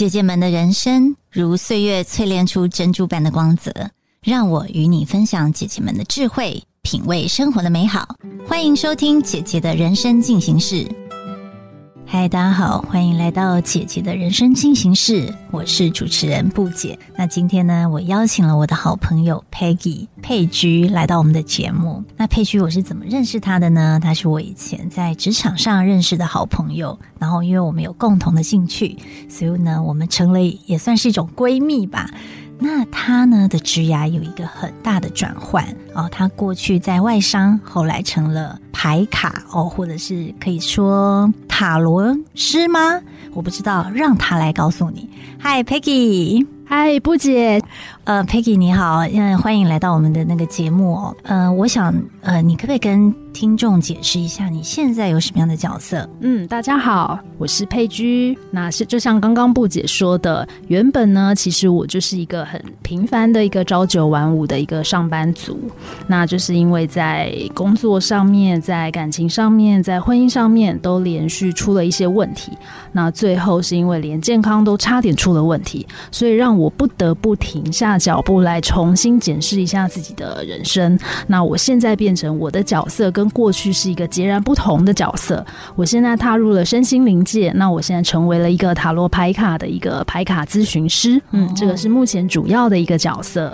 姐姐们的人生如岁月淬炼出珍珠般的光泽，让我与你分享姐姐们的智慧，品味生活的美好。欢迎收听姐姐的人生进行式。嗨，大家好，欢迎来到姐姐的人生进行式，我是主持人布姐。那今天呢，我邀请了我的好朋友 Peggy 佩居来到我们的节目。那佩居我是怎么认识她的呢？她是我以前在职场上认识的好朋友，然后因为我们有共同的兴趣，所以呢，我们成了也算是一种闺蜜吧。那他呢的职涯有一个很大的转换哦，他过去在外商，后来成了牌卡哦，或者是可以说塔罗师吗？我不知道，让他来告诉你。嗨，Peggy，嗨，布姐，呃，Peggy 你好，嗯，欢迎来到我们的那个节目哦。呃，我想，呃，你可不可以跟听众解释一下你现在有什么样的角色？嗯，大家好，我是佩居。那是就像刚刚布姐说的，原本呢，其实我就是一个很平凡的一个朝九晚五的一个上班族。那就是因为在工作上面、在感情上面、在婚姻上面都连续出了一些问题。那最后是因为连健康都差点出了问题，所以让我不得不停下脚步来重新检视一下自己的人生。那我现在变成我的角色跟过去是一个截然不同的角色。我现在踏入了身心灵界，那我现在成为了一个塔罗牌卡的一个牌卡咨询师。嗯，这个是目前主要的一个角色。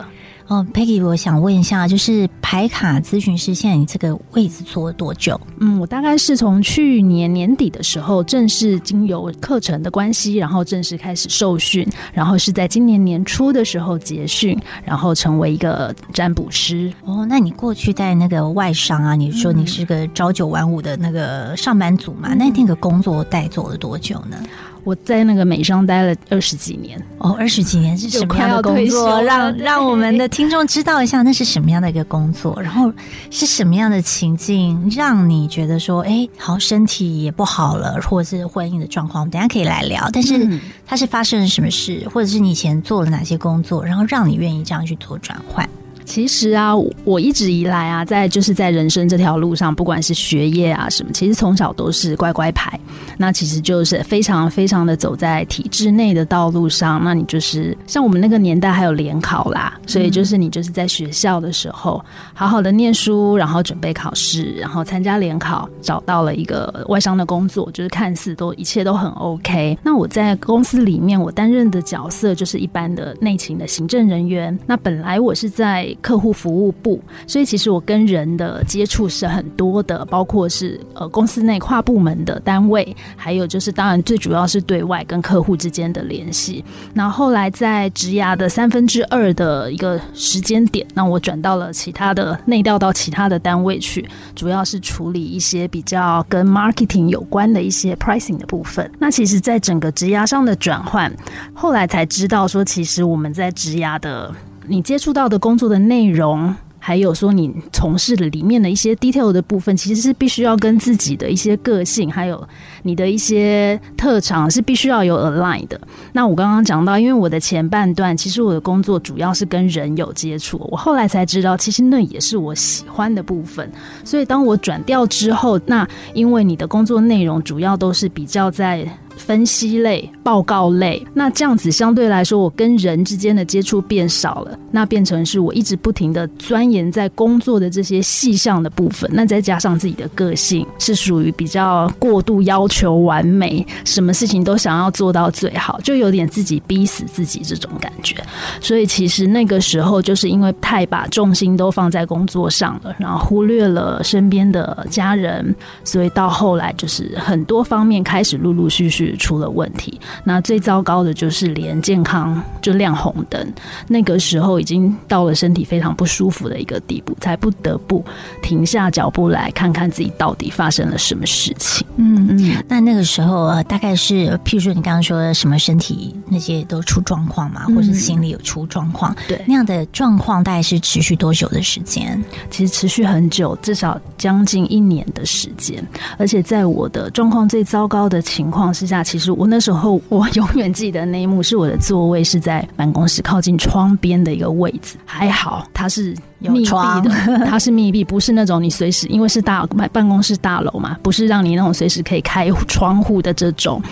哦，Peggy，我想问一下，就是排卡咨询师，现在你这个位置做了多久？嗯，我大概是从去年年底的时候正式经由课程的关系，然后正式开始受训，然后是在今年年初的时候结训，然后成为一个占卜师。哦，那你过去在那个外商啊，你说你是个朝九晚五的那个上班族嘛？那那个工作带做了多久呢？我在那个美商待了二十几年哦，二十几年是什么样的工作？让 让我们的听众知道一下，那是什么样的一个工作？然后是什么样的情境，让你觉得说，哎，好，身体也不好了，或者是婚姻的状况，我们等下可以来聊。但是它是发生了什么事，或者是你以前做了哪些工作，然后让你愿意这样去做转换？其实啊，我一直以来啊，在就是在人生这条路上，不管是学业啊什么，其实从小都是乖乖牌。那其实就是非常非常的走在体制内的道路上。那你就是像我们那个年代还有联考啦，所以就是你就是在学校的时候好好的念书，然后准备考试，然后参加联考，找到了一个外商的工作，就是看似都一切都很 OK。那我在公司里面，我担任的角色就是一般的内勤的行政人员。那本来我是在客户服务部，所以其实我跟人的接触是很多的，包括是呃公司内跨部门的单位，还有就是当然最主要是对外跟客户之间的联系。那后来在职涯的三分之二的一个时间点，那我转到了其他的内调到其他的单位去，主要是处理一些比较跟 marketing 有关的一些 pricing 的部分。那其实，在整个职涯上的转换，后来才知道说，其实我们在职涯的。你接触到的工作的内容，还有说你从事的里面的一些 detail 的部分，其实是必须要跟自己的一些个性，还有你的一些特长是必须要有 align 的。那我刚刚讲到，因为我的前半段，其实我的工作主要是跟人有接触，我后来才知道，其实那也是我喜欢的部分。所以当我转调之后，那因为你的工作内容主要都是比较在。分析类、报告类，那这样子相对来说，我跟人之间的接触变少了，那变成是我一直不停的钻研在工作的这些细项的部分，那再加上自己的个性是属于比较过度要求完美，什么事情都想要做到最好，就有点自己逼死自己这种感觉。所以其实那个时候就是因为太把重心都放在工作上了，然后忽略了身边的家人，所以到后来就是很多方面开始陆陆续续。出了问题，那最糟糕的就是连健康就亮红灯，那个时候已经到了身体非常不舒服的一个地步，才不得不停下脚步来看看自己到底发生了什么事情。嗯嗯，那那个时候呃，大概是譬如说你刚刚说什么身体那些都出状况嘛，或是心理有出状况，对那样的状况大概是持续多久的时间？其实持续很久，至少将近一年的时间，而且在我的状况最糟糕的情况之下。那其实我那时候，我 永远记得那一幕，是我的座位是在办公室靠近窗边的一个位置。还好它是密闭的，它是密闭，不是那种你随时因为是大办办公室大楼嘛，不是让你那种随时可以开窗户的这种。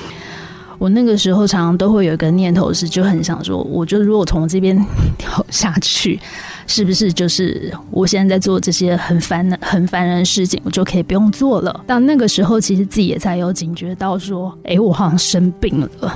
我那个时候常常都会有一个念头是，就很想说，我就如果从这边 跳下去，是不是就是我现在在做这些很烦、很烦人的事情，我就可以不用做了？但那个时候，其实自己也在有警觉到说，哎，我好像生病了。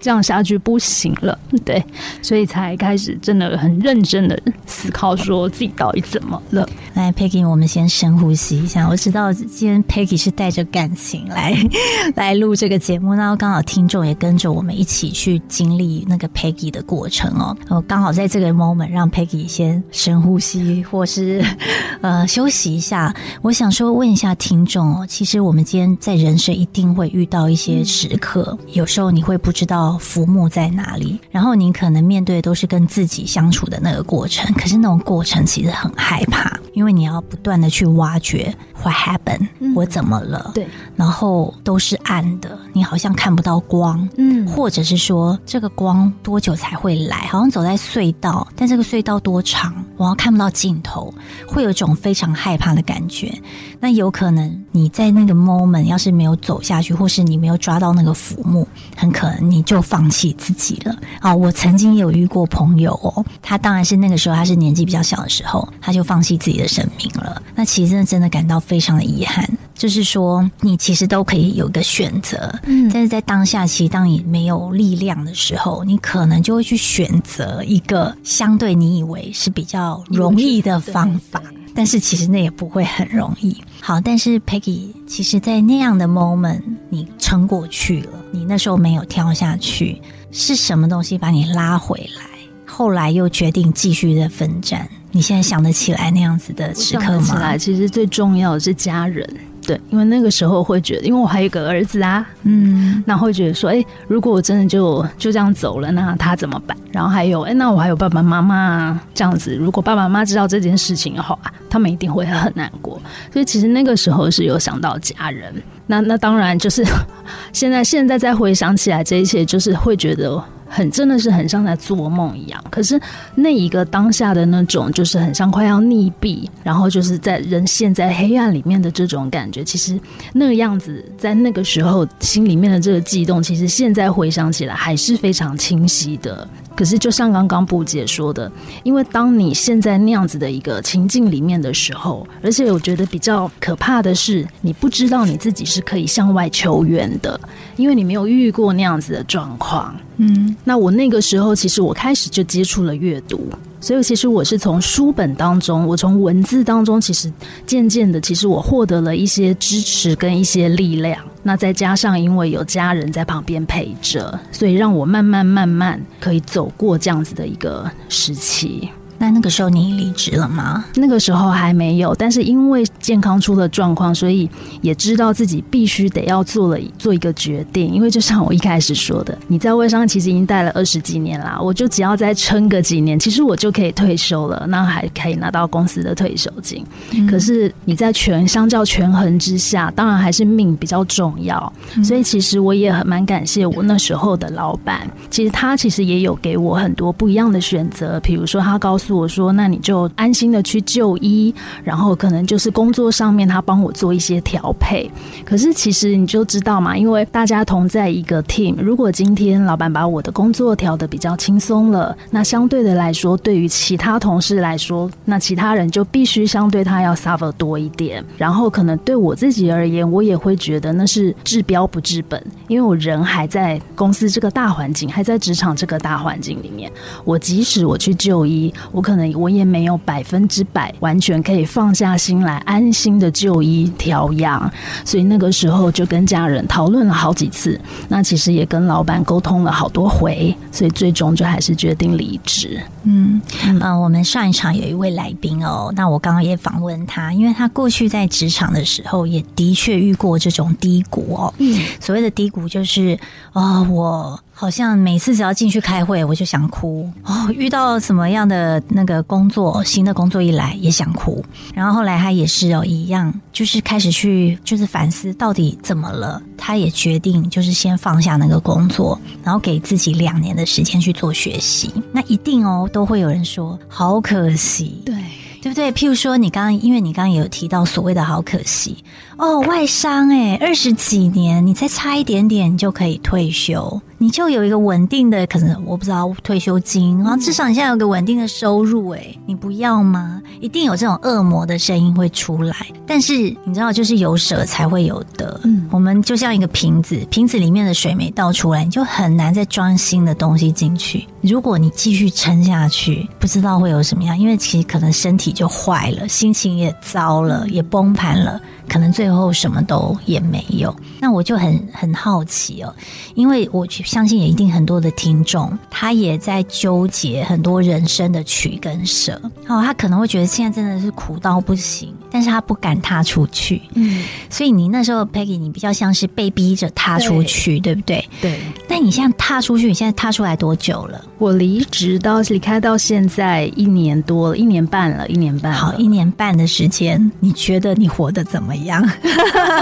这样下去不行了，对，所以才开始真的很认真的思考，说自己到底怎么了。来，Peggy，我们先深呼吸一下。我知道今天 Peggy 是带着感情来 来录这个节目，那刚好听众也跟着我们一起去经历那个 Peggy 的过程哦。我刚好在这个 moment 让 Peggy 先深呼吸，或是 呃休息一下。我想说问一下听众哦，其实我们今天在人生一定会遇到一些时刻，有时候你会不知道。浮木在哪里？然后你可能面对的都是跟自己相处的那个过程，可是那种过程其实很害怕，因为你要不断的去挖掘 what happened，我怎么了？对，然后都是暗的，你好像看不到光，嗯，或者是说这个光多久才会来？好像走在隧道，但这个隧道多长？我要看不到尽头，会有一种非常害怕的感觉。那有可能你在那个 moment 要是没有走下去，或是你没有抓到那个浮木，很可能你就。放弃自己了啊！我曾经有遇过朋友哦，他当然是那个时候他是年纪比较小的时候，他就放弃自己的生命了。那其实真的真的感到非常的遗憾，就是说你其实都可以有个选择，嗯，但是在当下，其实当你没有力量的时候，你可能就会去选择一个相对你以为是比较容易的方法。但是其实那也不会很容易。好，但是 Peggy，其实，在那样的 moment，你撑过去了。你那时候没有跳下去，是什么东西把你拉回来？后来又决定继续的奋战。你现在想得起来那样子的时刻吗？起来，其实最重要的是家人。对，因为那个时候会觉得，因为我还有一个儿子啊，嗯，那会觉得说，哎，如果我真的就就这样走了，那他怎么办？然后还有，哎，那我还有爸爸妈妈这样子，如果爸爸妈妈知道这件事情的话，他们一定会很难过。所以其实那个时候是有想到家人。那那当然就是 现在现在再回想起来，这一切就是会觉得。很真的是很像在做梦一样，可是那一个当下的那种，就是很像快要溺毙，然后就是在人陷在黑暗里面的这种感觉，其实那个样子在那个时候心里面的这个悸动，其实现在回想起来还是非常清晰的。可是，就像刚刚布姐说的，因为当你现在那样子的一个情境里面的时候，而且我觉得比较可怕的是，你不知道你自己是可以向外求援的，因为你没有遇过那样子的状况。嗯，那我那个时候其实我开始就接触了阅读。所以，其实我是从书本当中，我从文字当中，其实渐渐的，其实我获得了一些支持跟一些力量。那再加上，因为有家人在旁边陪着，所以让我慢慢慢慢可以走过这样子的一个时期。那那个时候你离职了吗？那个时候还没有，但是因为健康出了状况，所以也知道自己必须得要做了做一个决定。因为就像我一开始说的，你在微商其实已经待了二十几年啦，我就只要再撑个几年，其实我就可以退休了，那还可以拿到公司的退休金。可是你在权相较权衡之下，当然还是命比较重要。所以其实我也很蛮感谢我那时候的老板，其实他其实也有给我很多不一样的选择，比如说他告诉。我说：“那你就安心的去就医，然后可能就是工作上面他帮我做一些调配。可是其实你就知道嘛，因为大家同在一个 team，如果今天老板把我的工作调的比较轻松了，那相对的来说，对于其他同事来说，那其他人就必须相对他要 suffer 多一点。然后可能对我自己而言，我也会觉得那是治标不治本，因为我人还在公司这个大环境，还在职场这个大环境里面，我即使我去就医。”可能我也没有百分之百完全可以放下心来安心的就医调养，所以那个时候就跟家人讨论了好几次，那其实也跟老板沟通了好多回，所以最终就还是决定离职。嗯嗯，我们上一场有一位来宾哦，那我刚刚也访问他，因为他过去在职场的时候也的确遇过这种低谷哦。嗯，所谓的低谷就是哦我。好像每次只要进去开会，我就想哭哦。遇到什么样的那个工作，新的工作一来也想哭。然后后来他也是哦，一样就是开始去就是反思到底怎么了。他也决定就是先放下那个工作，然后给自己两年的时间去做学习。那一定哦，都会有人说好可惜。对。对不对？譬如说，你刚刚因为你刚刚也有提到所谓的好可惜哦，外商哎，二十几年，你再差一点点就可以退休。你就有一个稳定的，可能我不知道退休金，然后至少你现在有个稳定的收入，哎，你不要吗？一定有这种恶魔的声音会出来，但是你知道，就是有舍才会有得。嗯，我们就像一个瓶子，瓶子里面的水没倒出来，你就很难再装新的东西进去。如果你继续撑下去，不知道会有什么样，因为其实可能身体就坏了，心情也糟了，也崩盘了。可能最后什么都也没有，那我就很很好奇哦，因为我相信也一定很多的听众，他也在纠结很多人生的取跟舍。哦，他可能会觉得现在真的是苦到不行，但是他不敢踏出去。嗯，所以你那时候 Peggy，你比较像是被逼着踏出去，对不对？对。那你现在踏出去，你现在踏出来多久了？我离职到离开到现在一年多，一年半了，一年半。好，一年半的时间，你觉得你活得怎么？一样，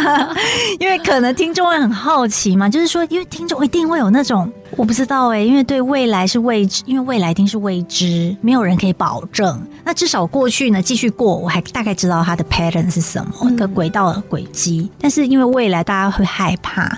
因为可能听众会很好奇嘛，就是说，因为听众一定会有那种我不知道哎，因为对未来是未知，因为未来一定是未知，没有人可以保证。那至少过去呢，继续过，我还大概知道它的 pattern 是什么，一个轨道的轨迹。但是因为未来大家会害怕，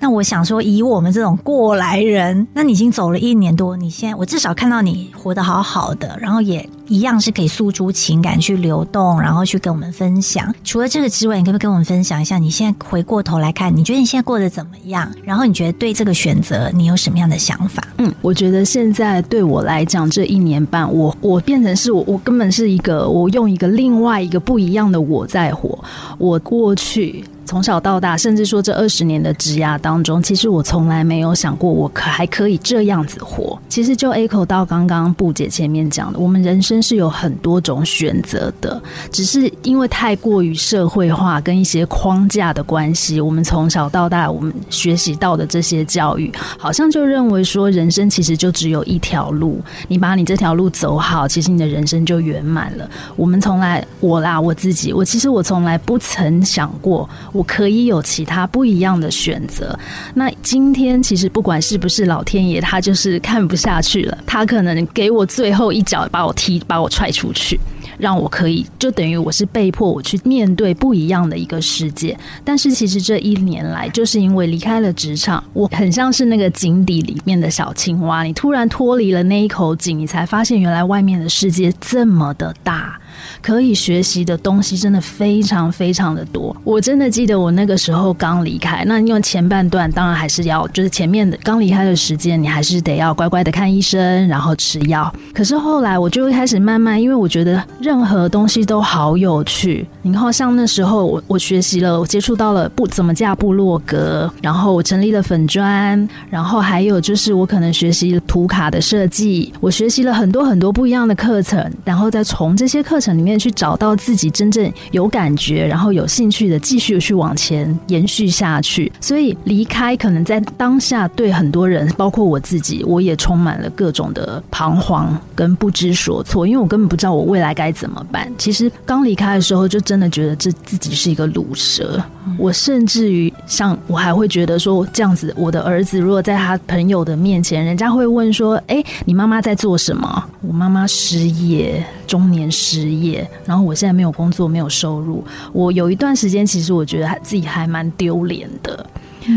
那我想说，以我们这种过来人，那你已经走了一年多，你现在我至少看到你活得好好的，然后也。一样是可以诉诸情感去流动，然后去跟我们分享。除了这个之外，你可不可以跟我们分享一下？你现在回过头来看，你觉得你现在过得怎么样？然后你觉得对这个选择，你有什么样的想法？嗯，我觉得现在对我来讲，这一年半，我我变成是我，我根本是一个，我用一个另外一个不一样的我在活。我过去。从小到大，甚至说这二十年的职涯当中，其实我从来没有想过我可还可以这样子活。其实就 echo 到刚刚布姐前面讲的，我们人生是有很多种选择的，只是因为太过于社会化跟一些框架的关系，我们从小到大我们学习到的这些教育，好像就认为说人生其实就只有一条路，你把你这条路走好，其实你的人生就圆满了。我们从来我啦我自己，我其实我从来不曾想过。我可以有其他不一样的选择。那今天其实不管是不是老天爷，他就是看不下去了，他可能给我最后一脚，把我踢，把我踹出去，让我可以就等于我是被迫我去面对不一样的一个世界。但是其实这一年来，就是因为离开了职场，我很像是那个井底里面的小青蛙，你突然脱离了那一口井，你才发现原来外面的世界这么的大。可以学习的东西真的非常非常的多。我真的记得我那个时候刚离开，那因为前半段当然还是要，就是前面的刚离开的时间，你还是得要乖乖的看医生，然后吃药。可是后来我就开始慢慢，因为我觉得任何东西都好有趣。你看像那时候我我学习了，我接触到了不怎么架部落格，然后我成立了粉砖，然后还有就是我可能学习图卡的设计，我学习了很多很多不一样的课程，然后再从这些课程。里面去找到自己真正有感觉，然后有兴趣的，继续去往前延续下去。所以离开可能在当下对很多人，包括我自己，我也充满了各种的彷徨跟不知所措，因为我根本不知道我未来该怎么办。其实刚离开的时候，就真的觉得这自己是一个卤蛇。我甚至于像我还会觉得说，这样子，我的儿子如果在他朋友的面前，人家会问说：“哎，你妈妈在做什么？”我妈妈失业，中年失业，然后我现在没有工作，没有收入。我有一段时间，其实我觉得自己还蛮丢脸的。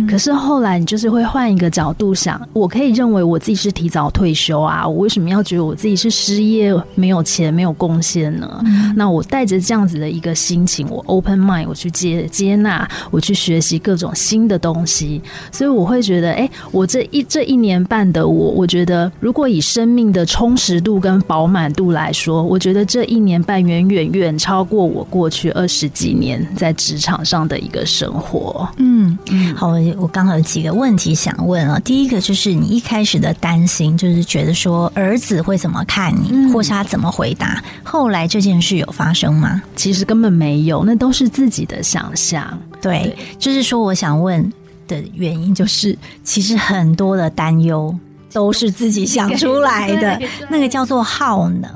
可是后来，你就是会换一个角度想，我可以认为我自己是提早退休啊，我为什么要觉得我自己是失业、没有钱、没有贡献呢？那我带着这样子的一个心情，我 open mind，我去接接纳，我去学习各种新的东西，所以我会觉得，哎，我这一这一年半的我，我觉得如果以生命的充实度跟饱满度来说，我觉得这一年半远远远超过我过去二十几年在职场上的一个生活。嗯嗯，好。我刚好有几个问题想问啊，第一个就是你一开始的担心，就是觉得说儿子会怎么看你，或是他怎么回答。后来这件事有发生吗？其实根本没有，那都是自己的想象。对，就是说我想问的原因，就是其实很多的担忧都是自己想出来的，那个叫做耗能。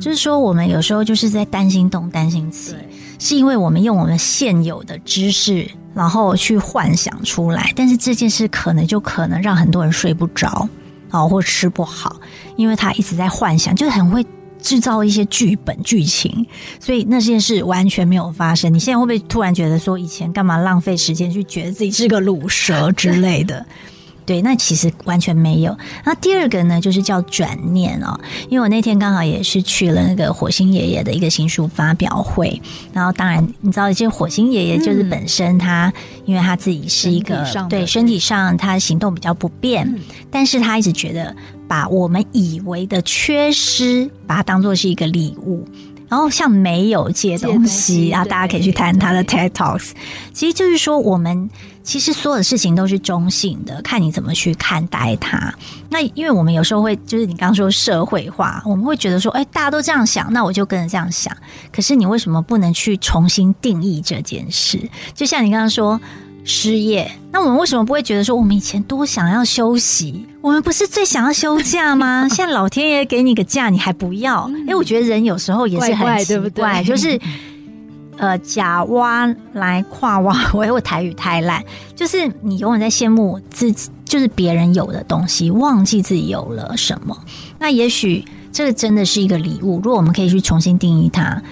就是说我们有时候就是在担心东担心西，是因为我们用我们现有的知识。然后去幻想出来，但是这件事可能就可能让很多人睡不着，哦，或吃不好，因为他一直在幻想，就很会制造一些剧本剧情，所以那件事完全没有发生。你现在会不会突然觉得说，以前干嘛浪费时间去觉得自己是个卤蛇之类的？对，那其实完全没有。那第二个呢，就是叫转念哦，因为我那天刚好也是去了那个火星爷爷的一个新书发表会，然后当然你知道，这火星爷爷就是本身他，因为他自己是一个对身体上他行动比较不便，但是他一直觉得把我们以为的缺失，把它当做是一个礼物。然后像没有借东西啊，大家可以去谈他的 TED Talks。其实就是说，我们其实所有的事情都是中性的，看你怎么去看待它。那因为我们有时候会，就是你刚刚说社会化，我们会觉得说，哎，大家都这样想，那我就跟着这样想。可是你为什么不能去重新定义这件事？就像你刚刚说。失业，那我们为什么不会觉得说我们以前多想要休息？我们不是最想要休假吗？现在老天爷给你个假，你还不要？因为我觉得人有时候也是很奇怪，就是 呃假挖来跨挖，我我台语太烂，就是你永远在羡慕自己，就是别人有的东西，忘记自己有了什么。那也许这个真的是一个礼物。如果我们可以去重新定义它，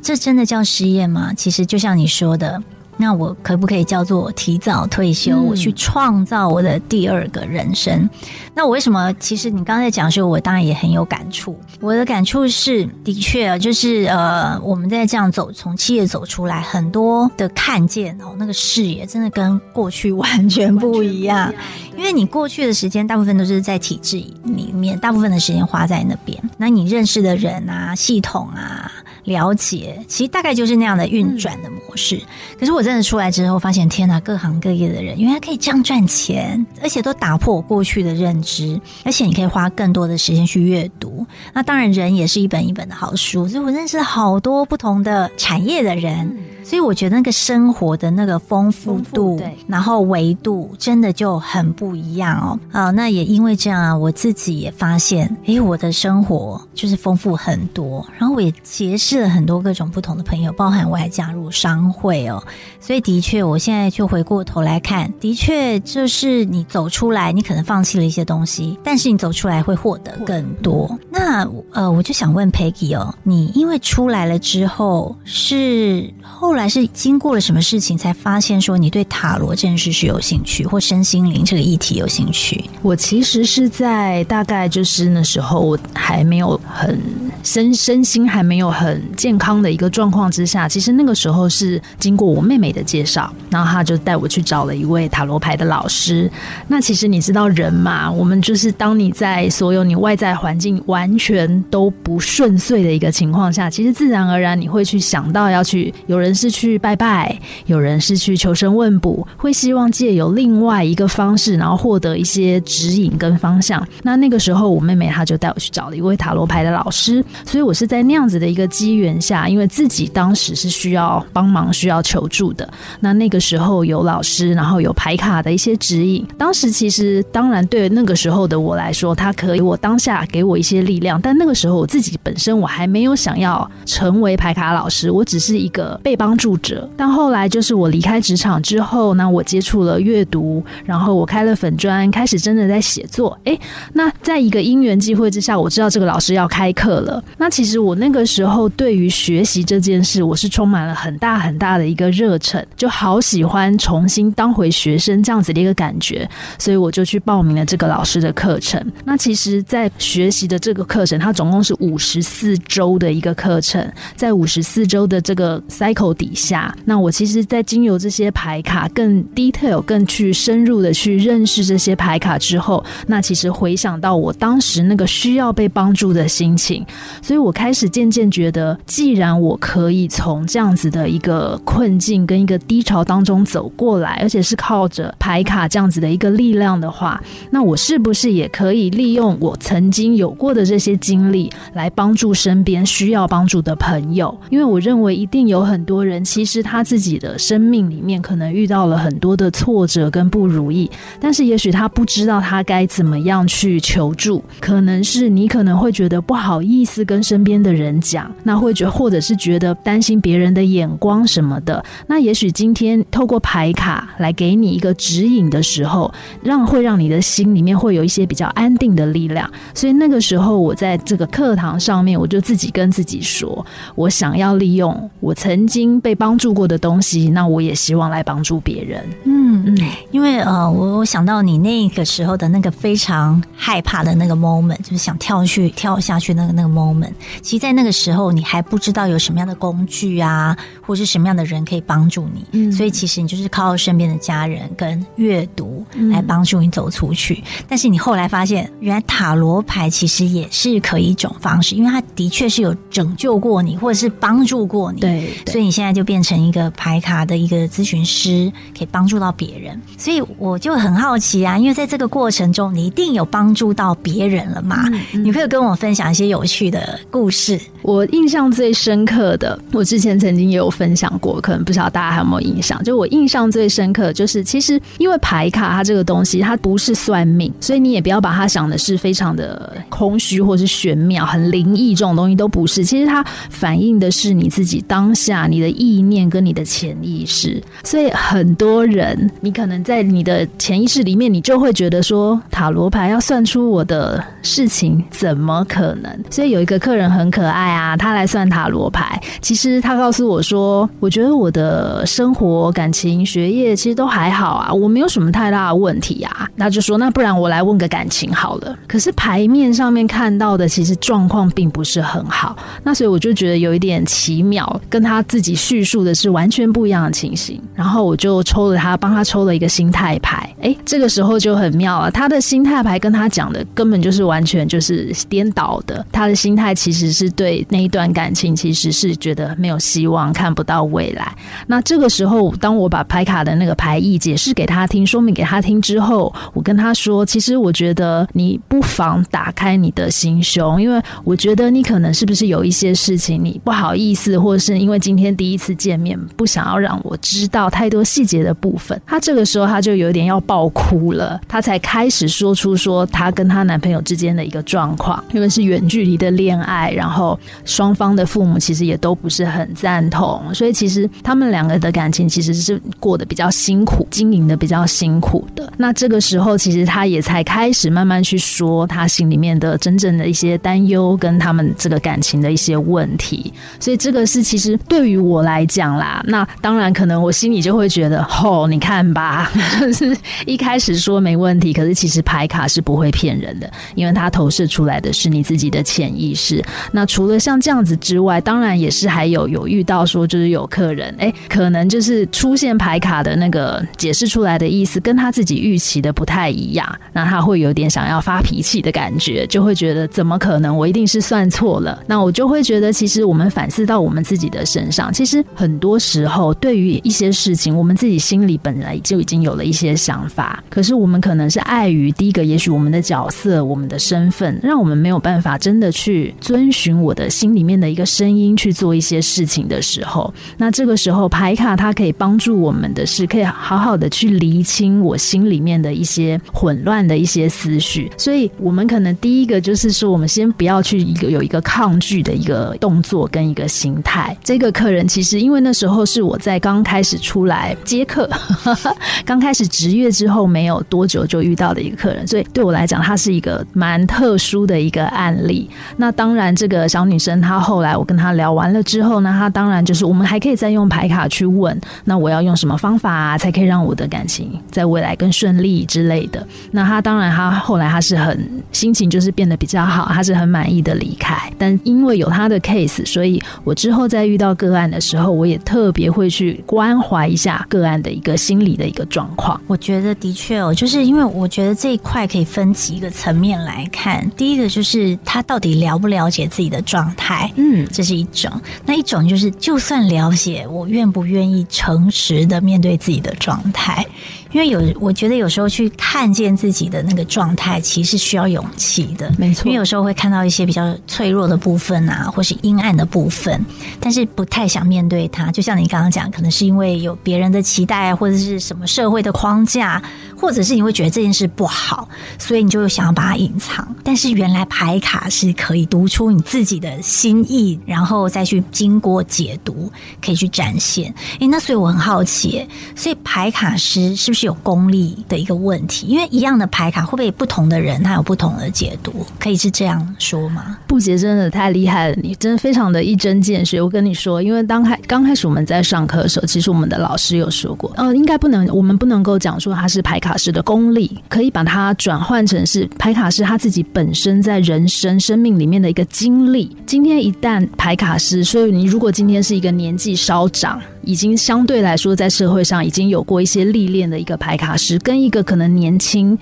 这真的叫失业吗？其实就像你说的。那我可不可以叫做提早退休？我去创造我的第二个人生。那我为什么？其实你刚才讲的时候，我当然也很有感触。我的感触是，的确啊，就是呃，我们在这样走，从企业走出来，很多的看见哦，那个视野真的跟过去完全不一样。因为你过去的时间大部分都是在体制里面，大部分的时间花在那边。那你认识的人啊，系统啊。了解，其实大概就是那样的运转的模式。可是我真的出来之后，发现天哪，各行各业的人原来可以这样赚钱，而且都打破我过去的认知。而且你可以花更多的时间去阅读。那当然，人也是一本一本的好书。所以我认识好多不同的产业的人。所以我觉得那个生活的那个丰富度，然后维度真的就很不一样哦。啊，那也因为这样啊，我自己也发现，哎，我的生活就是丰富很多。然后我也结识了很多各种不同的朋友，包含我还加入商会哦。所以的确，我现在就回过头来看，的确就是你走出来，你可能放弃了一些东西，但是你走出来会获得更多。那呃，我就想问 Peggy 哦，你因为出来了之后是后。来是经过了什么事情才发现说你对塔罗这件事是有兴趣，或身心灵这个议题有兴趣？我其实是在大概就是那时候我还没有很身身心还没有很健康的一个状况之下，其实那个时候是经过我妹妹的介绍，然后她就带我去找了一位塔罗牌的老师。那其实你知道人嘛，我们就是当你在所有你外在环境完全都不顺遂的一个情况下，其实自然而然你会去想到要去有人是。去拜拜，有人是去求神问卜，会希望借由另外一个方式，然后获得一些指引跟方向。那那个时候，我妹妹她就带我去找了一位塔罗牌的老师，所以我是在那样子的一个机机缘下，因为自己当时是需要帮忙、需要求助的。那那个时候有老师，然后有排卡的一些指引。当时其实当然对那个时候的我来说，他可以我当下给我一些力量，但那个时候我自己本身我还没有想要成为排卡老师，我只是一个被帮。助者，但后来就是我离开职场之后，那我接触了阅读，然后我开了粉砖，开始真的在写作。哎，那在一个因缘际会之下，我知道这个老师要开课了。那其实我那个时候对于学习这件事，我是充满了很大很大的一个热忱，就好喜欢重新当回学生这样子的一个感觉，所以我就去报名了这个老师的课程。那其实，在学习的这个课程，它总共是五十四周的一个课程，在五十四周的这个 cycle 底。下，那我其实，在经由这些牌卡更 detail、更去深入的去认识这些牌卡之后，那其实回想到我当时那个需要被帮助的心情，所以我开始渐渐觉得，既然我可以从这样子的一个困境跟一个低潮当中走过来，而且是靠着牌卡这样子的一个力量的话，那我是不是也可以利用我曾经有过的这些经历，来帮助身边需要帮助的朋友？因为我认为一定有很多人。其实他自己的生命里面可能遇到了很多的挫折跟不如意，但是也许他不知道他该怎么样去求助。可能是你可能会觉得不好意思跟身边的人讲，那会觉或者是觉得担心别人的眼光什么的。那也许今天透过牌卡来给你一个指引的时候，让会让你的心里面会有一些比较安定的力量。所以那个时候我在这个课堂上面，我就自己跟自己说，我想要利用我曾经被帮助过的东西，那我也希望来帮助别人。嗯嗯，因为呃，我我想到你那个时候的那个非常害怕的那个 moment，就是想跳去跳下去那个那个 moment。其实，在那个时候，你还不知道有什么样的工具啊，或者是什么样的人可以帮助你。嗯，所以其实你就是靠身边的家人跟阅读来帮助你走出去。但是你后来发现，原来塔罗牌其实也是可以一种方式，因为它的确是有拯救过你，或者是帮助过你。对，所以你现在就变成一个牌卡的一个咨询师，可以帮助到别人。所以我就很好奇啊，因为在这个过程中，你一定有帮助到别人了嘛？你可以跟我分享一些有趣的故事。我印象最深刻的，我之前曾经也有分享过，可能不晓得大家还有没有印象？就我印象最深刻，就是其实因为牌卡它这个东西，它不是算命，所以你也不要把它想的是非常的空虚或是玄妙、很灵异这种东西都不是。其实它反映的是你自己当下你的意念跟你的潜意识。所以很多人，你可能在你的潜意识里面，你就会觉得说，塔罗牌要算出我的事情，怎么可能？所以有一个客人很可爱啊，他来算塔罗牌。其实他告诉我说，我觉得我的生活、感情、学业其实都还好啊，我没有什么太大的问题啊。那就说，那不然我来问个感情好了。可是牌面上面看到的，其实状况并不是很好。那所以我就觉得有一点奇妙，跟他自己叙述的是完全不一样的情形。然后我就抽了他，帮他抽了一个心态牌。哎，这个时候就很妙了，他的心态牌跟他讲的根本就是完全就是颠倒的。他的心态其实是对那一段感情，其实是觉得没有希望，看不到未来。那这个时候，当我把牌卡的那个牌意解释给他听，说明给他听之后，我跟他说，其实我觉得你不妨打开你的心胸，因为我觉得你可能是不是有一些事情你不好意思，或者是因为今天第一次见面，不想要让我知道太多细节的部分。他这个时候他就有点要爆哭了，他才开始说出说他跟他男朋友之间的一个状况，因为是远距离的恋爱，然后双方的父母其实也都不是很赞同，所以其实他们两个的感情其实是过得比较辛苦，经营的比较辛苦的。那这个时候，其实他也才开始慢慢去说他心里面的真正的一些担忧，跟他们这个感情的一些问题。所以这个是其实对于我来讲啦，那当然可能我心里就会觉得，吼，你看吧，是一开始说没问题，可是其实牌卡是不会骗人的，因为它投射出来的是你自己的潜意识。那除了像这样子之外，当然也是还有有遇到说，就是有客人，哎，可能就是出现牌卡的那个解释出来的意思，跟他自己预期的不太一样，那他会有点想要发脾气的感觉，就会觉得怎么可能，我一定是算错了。那我就会觉得，其实我们反思到我们自己的身上，其实很多时候对于一些事情，我们自己心里本来就已经有了一些想法，可是我们可能是碍于第一个，也许我们的角色、我们的身份，让我们没有办法真的去遵循我的心里面的一个声音去做一些事情的时候，那这个时候牌卡它可以帮助我们的是，可以好好的去厘清我心里面的一些混乱的一些思绪。所以，我们可能第一个就是说，我们先不要去一个有一个抗拒的一个动作跟一个心态。这个客人其实因为那时候是我在刚开始出来接客，刚开始职业之后没有多久就遇到的一个客人，所以对我来讲，他是一个蛮特殊的一个案例。那当然，这个小女生她后来我跟他聊完了之后呢，他当然就是我们还可以再用牌卡去问，那我要用什么方法，才可以让我的感情在未来更顺利之类的。那他当然，他后来他是很心情就是变得比较好，他是很满意的离开。但因为有他的 case，所以我之后在遇到个案的时候，我也特别会去关怀一下个案的一个心理的一个状况。我觉得的确哦，就是因为我觉得这一块可以分几个层面来看。第一个就是他到底了不了解自己的状态，嗯，这是一种；那一种就是，就算了解，我愿不愿意诚实的面对自己的状态？因为有，我觉得有时候去看见自己的那个状态，其实需要勇气的。没错，因为有时候会看到一些比较脆弱的部分啊，或是阴暗的部分，但是不太想面对它。就像你刚刚讲，可能是因为有别人的期待，或者是什么社会的框架，或者是你会觉得这件事不好，所以你就想要把它隐藏。但是原来牌卡是可以读出你自己的心意，然后再去经过解读，可以去展现。诶，那所以我很好奇，所以牌卡师是不是？是有功利的一个问题？因为一样的牌卡，会不会不同的人他有不同的解读？可以是这样说吗？布杰真的太厉害了，你真的非常的一针见血。我跟你说，因为当开刚开始我们在上课的时候，其实我们的老师有说过，呃，应该不能，我们不能够讲说他是牌卡师的功力，可以把它转换成是牌卡师他自己本身在人生生命里面的一个经历。今天一旦牌卡师，所以你如果今天是一个年纪稍长。已经相对来说，在社会上已经有过一些历练的一个排卡师，跟一个可能年轻。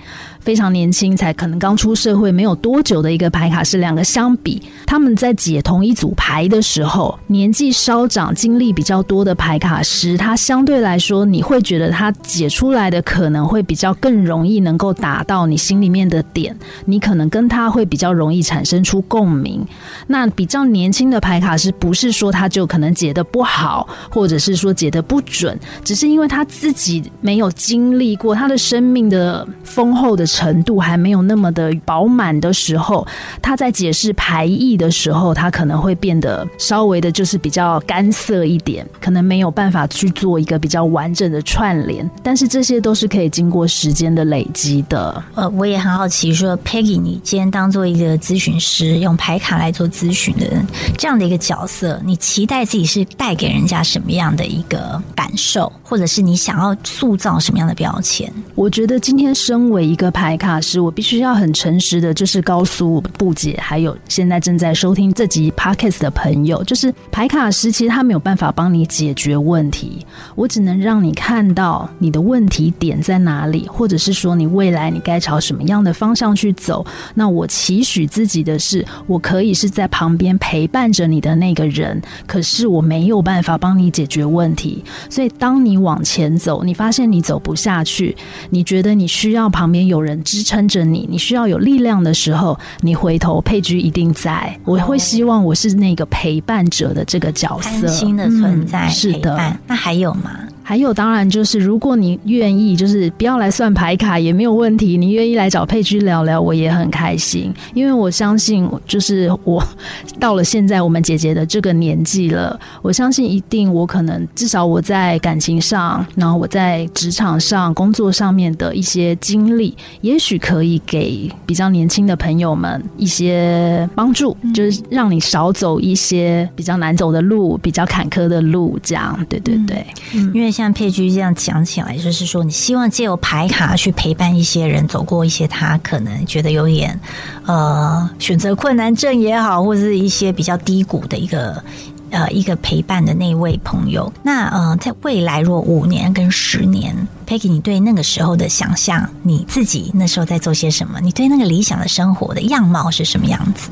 非常年轻，才可能刚出社会没有多久的一个牌卡是两个相比，他们在解同一组牌的时候，年纪稍长、经历比较多的牌卡师，他相对来说，你会觉得他解出来的可能会比较更容易能够达到你心里面的点，你可能跟他会比较容易产生出共鸣。那比较年轻的牌卡师，不是说他就可能解的不好，或者是说解的不准，只是因为他自己没有经历过他的生命的丰厚的。程度还没有那么的饱满的时候，他在解释排异的时候，他可能会变得稍微的，就是比较干涩一点，可能没有办法去做一个比较完整的串联。但是这些都是可以经过时间的累积的。呃，我也很好奇，说 Peggy，你今天当做一个咨询师，用牌卡来做咨询的人，这样的一个角色，你期待自己是带给人家什么样的一个感受，或者是你想要塑造什么样的标签？我觉得今天身为一个牌。牌卡时，我必须要很诚实的，就是告诉布姐，还有现在正在收听这集 podcast 的朋友，就是牌卡师其实他没有办法帮你解决问题，我只能让你看到你的问题点在哪里，或者是说你未来你该朝什么样的方向去走。那我期许自己的是，我可以是在旁边陪伴着你的那个人，可是我没有办法帮你解决问题。所以当你往前走，你发现你走不下去，你觉得你需要旁边有人。支撑着你，你需要有力量的时候，你回头，佩居一定在。我会希望我是那个陪伴者的这个角色，心的存在，是的。那还有吗？还有，当然就是，如果你愿意，就是不要来算牌卡也没有问题。你愿意来找佩居聊聊，我也很开心，因为我相信，就是我到了现在我们姐姐的这个年纪了，我相信一定我可能至少我在感情上，然后我在职场上、工作上面的一些经历，也许可以给比较年轻的朋友们一些帮助，就是让你少走一些比较难走的路、比较坎坷的路，这样，对对对，因为。像佩居这样讲起来，就是说，你希望借由牌卡去陪伴一些人走过一些他可能觉得有点呃选择困难症也好，或者是一些比较低谷的一个呃一个陪伴的那位朋友。那呃，在未来若五年跟十年，Peggy，你对那个时候的想象，你自己那时候在做些什么？你对那个理想的生活的样貌是什么样子？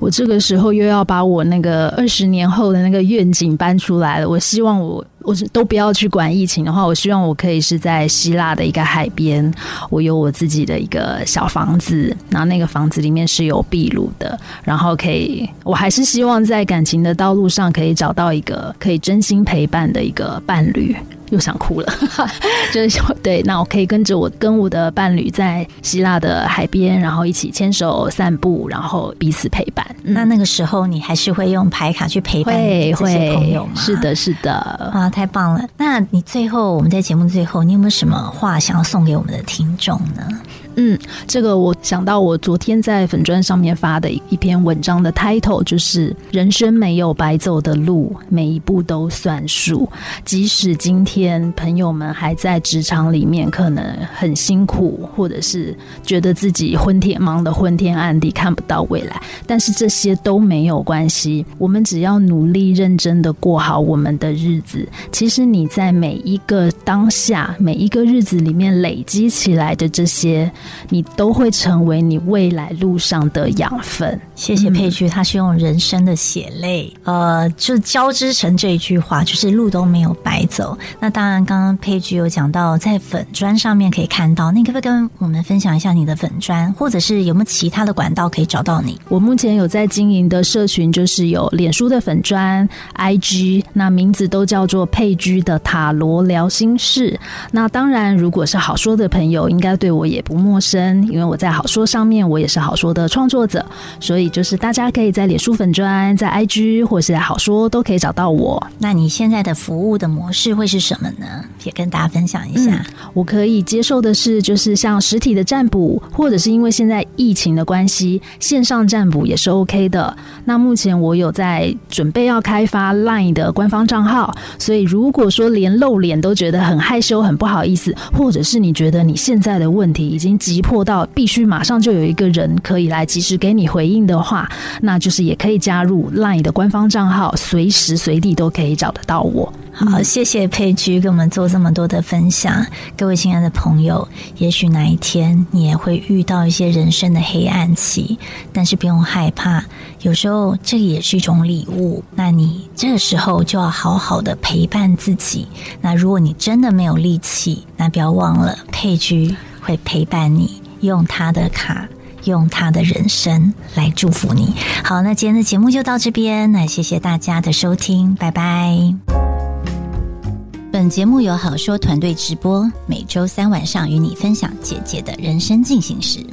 我这个时候又要把我那个二十年后的那个愿景搬出来了。我希望我。我是都不要去管疫情的话，我希望我可以是在希腊的一个海边，我有我自己的一个小房子，然后那个房子里面是有壁炉的，然后可以，我还是希望在感情的道路上可以找到一个可以真心陪伴的一个伴侣。又想哭了，就是对，那我可以跟着我跟我的伴侣在希腊的海边，然后一起牵手散步，然后彼此陪伴。那那个时候你还是会用牌卡去陪伴这些朋友吗？是的，是的，啊，太棒了！那你最后我们在节目最后，你有没有什么话想要送给我们的听众呢？嗯，这个我想到我昨天在粉砖上面发的一篇文章的 title 就是“人生没有白走的路，每一步都算数”。即使今天朋友们还在职场里面，可能很辛苦，或者是觉得自己昏天忙得昏天暗地，看不到未来，但是这些都没有关系。我们只要努力认真的过好我们的日子。其实你在每一个当下，每一个日子里面累积起来的这些。你都会成为你未来路上的养分。谢谢佩居，他是用人生的血泪，呃，就交织成这一句话，就是路都没有白走。那当然，刚刚佩居有讲到，在粉砖上面可以看到，那可不可以跟我们分享一下你的粉砖，或者是有没有其他的管道可以找到你？我目前有在经营的社群，就是有脸书的粉砖、IG，那名字都叫做佩居的塔罗聊心事。那当然，如果是好说的朋友，应该对我也不陌陌生，因为我在好说上面，我也是好说的创作者，所以就是大家可以在脸书粉砖、在 IG 或是在好说都可以找到我。那你现在的服务的模式会是什么呢？也跟大家分享一下。我可以接受的是，就是像实体的占卜，或者是因为现在疫情的关系，线上占卜也是 OK 的。那目前我有在准备要开发 LINE 的官方账号，所以如果说连露脸都觉得很害羞、很不好意思，或者是你觉得你现在的问题已经急迫到必须马上就有一个人可以来及时给你回应的话，那就是也可以加入 LINE 的官方账号，随时随地都可以找得到我。好，谢谢佩居给我们做这么多的分享。各位亲爱的朋友，也许哪一天你也会遇到一些人生的黑暗期，但是不用害怕，有时候这也是一种礼物。那你这个时候就要好好的陪伴自己。那如果你真的没有力气，那不要忘了佩居会陪伴你，用他的卡，用他的人生来祝福你。好，那今天的节目就到这边，那谢谢大家的收听，拜拜。本节目由好说团队直播，每周三晚上与你分享姐姐的人生进行时。